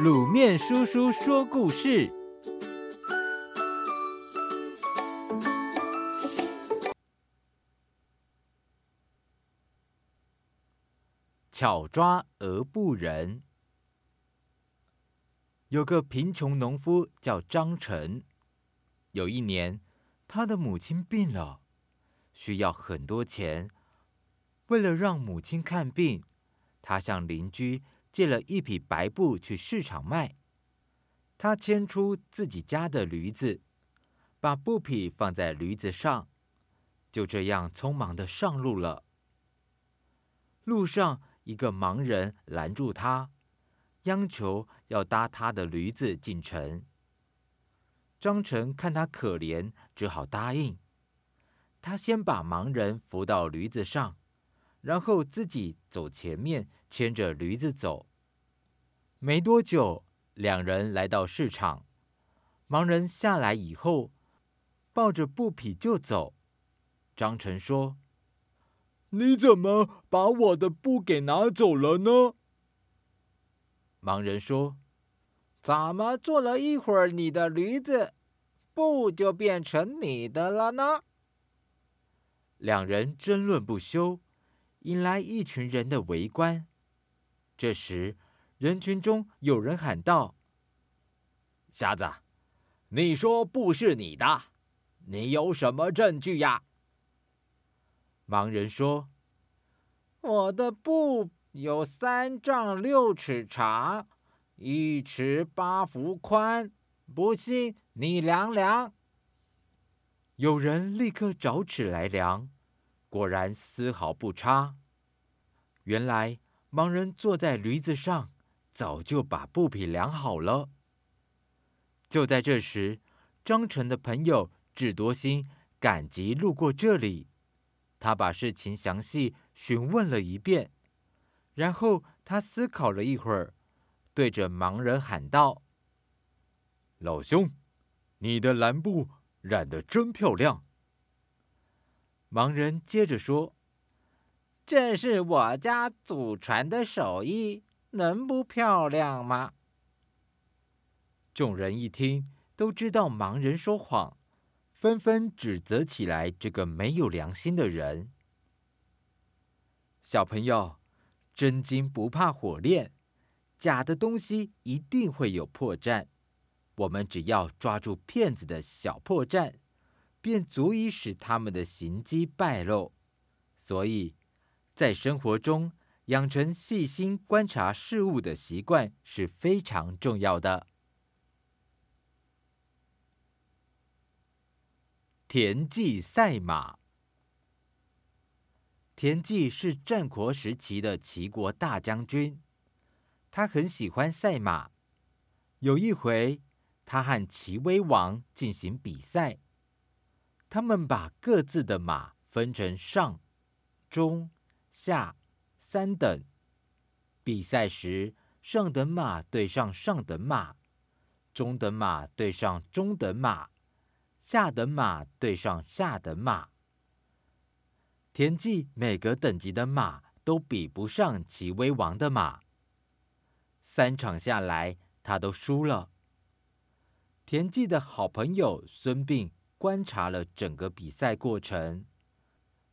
卤面叔叔说故事：巧抓蚵埠人。有个贫穷农夫叫张成，有一年，他的母亲病了，需要很多钱。为了让母亲看病，他向邻居借了一匹白布去市场卖。他牵出自己家的驴子，把布匹放在驴子上，就这样匆忙地上路了。路上，一个盲人拦住他，央求要搭他的驴子进城。张成看他可怜，只好答应。他先把盲人扶到驴子上。然后自己走前面，牵着驴子走。没多久，两人来到市场。盲人下来以后，抱着布匹就走。张成说：“你怎么把我的布给拿走了呢？”盲人说：“怎么坐了一会儿你的驴子，布就变成你的了呢？”两人争论不休。引来一群人的围观。这时，人群中有人喊道：“瞎子，你说布是你的，你有什么证据呀？”盲人说：“我的布有三丈六尺长，一尺八幅宽，不信你量量。”有人立刻找尺来量。果然丝毫不差。原来盲人坐在驴子上，早就把布匹量好了。就在这时，张成的朋友智多星赶集路过这里，他把事情详细询问了一遍，然后他思考了一会儿，对着盲人喊道：“老兄，你的蓝布染得真漂亮。”盲人接着说：“这是我家祖传的手艺，能不漂亮吗？”众人一听，都知道盲人说谎，纷纷指责起来这个没有良心的人。小朋友，真金不怕火炼，假的东西一定会有破绽，我们只要抓住骗子的小破绽。便足以使他们的行迹败露，所以，在生活中养成细心观察事物的习惯是非常重要的。田忌赛马。田忌是战国时期的齐国大将军，他很喜欢赛马。有一回，他和齐威王进行比赛。他们把各自的马分成上、中、下三等。比赛时，上等马对上上等马，中等马对上中等马，下等马对上下等马。田忌每个等级的马都比不上齐威王的马。三场下来，他都输了。田忌的好朋友孙膑。观察了整个比赛过程，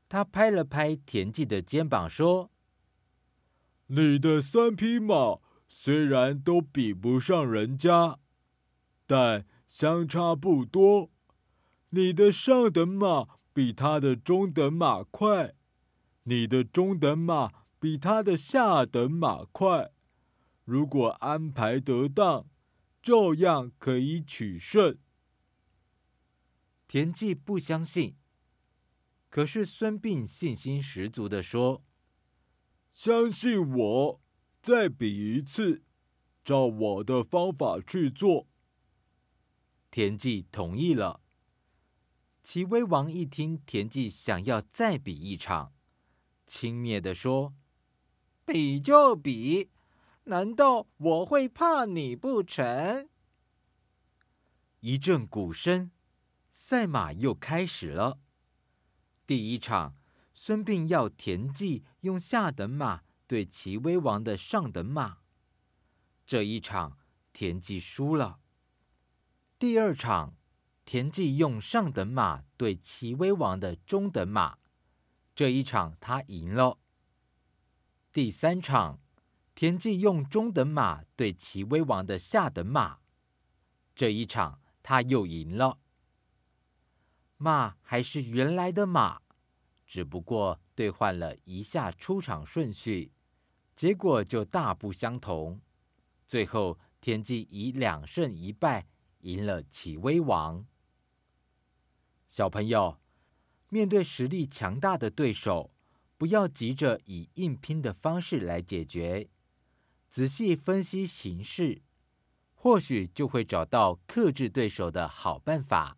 他拍了拍田忌的肩膀，说：“你的三匹马虽然都比不上人家，但相差不多。你的上等马比他的中等马快，你的中等马比他的下等马快。如果安排得当，照样可以取胜。”田忌不相信，可是孙膑信心十足的说：“相信我，再比一次，照我的方法去做。”田忌同意了。齐威王一听田忌想要再比一场，轻蔑的说：“比就比，难道我会怕你不成？”一阵鼓声。赛马又开始了。第一场，孙膑要田忌用下等马对齐威王的上等马。这一场，田忌输了。第二场，田忌用上等马对齐威王的中等马，这一场他赢了。第三场，田忌用中等马对齐威王的下等马，这一场他又赢了。马还是原来的马，只不过兑换了一下出场顺序，结果就大不相同。最后，田忌以两胜一败赢了齐威王。小朋友，面对实力强大的对手，不要急着以硬拼的方式来解决，仔细分析形势，或许就会找到克制对手的好办法。